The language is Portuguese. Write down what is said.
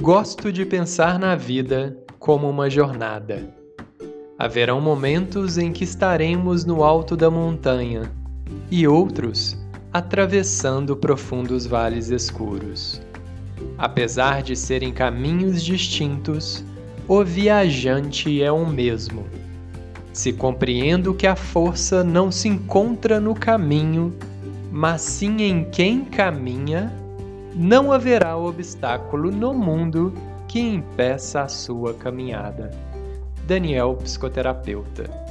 Gosto de pensar na vida como uma jornada. Haverão momentos em que estaremos no alto da montanha e outros atravessando profundos vales escuros. Apesar de serem caminhos distintos, o viajante é o mesmo. Se compreendo que a força não se encontra no caminho, mas sim em quem caminha, não haverá obstáculo no mundo que impeça a sua caminhada. Daniel, psicoterapeuta.